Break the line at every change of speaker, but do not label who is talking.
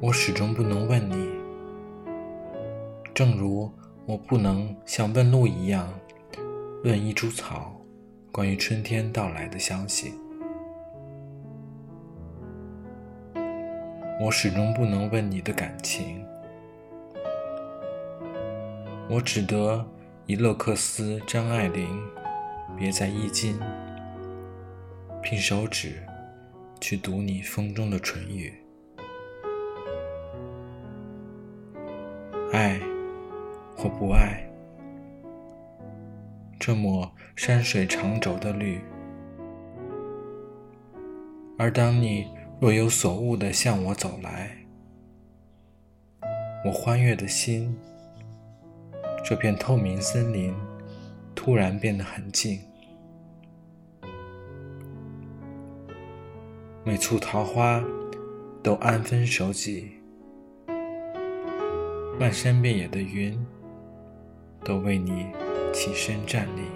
我始终不能问你，正如我不能像问路一样问一株草关于春天到来的消息。我始终不能问你的感情，我只得以勒克斯·张爱玲别在衣襟，凭手指去读你风中的唇语。爱或不爱，这抹山水长轴的绿。而当你若有所悟地向我走来，我欢悦的心，这片透明森林突然变得很静，每簇桃花都安分守己。漫山遍野的云，都为你起身站立。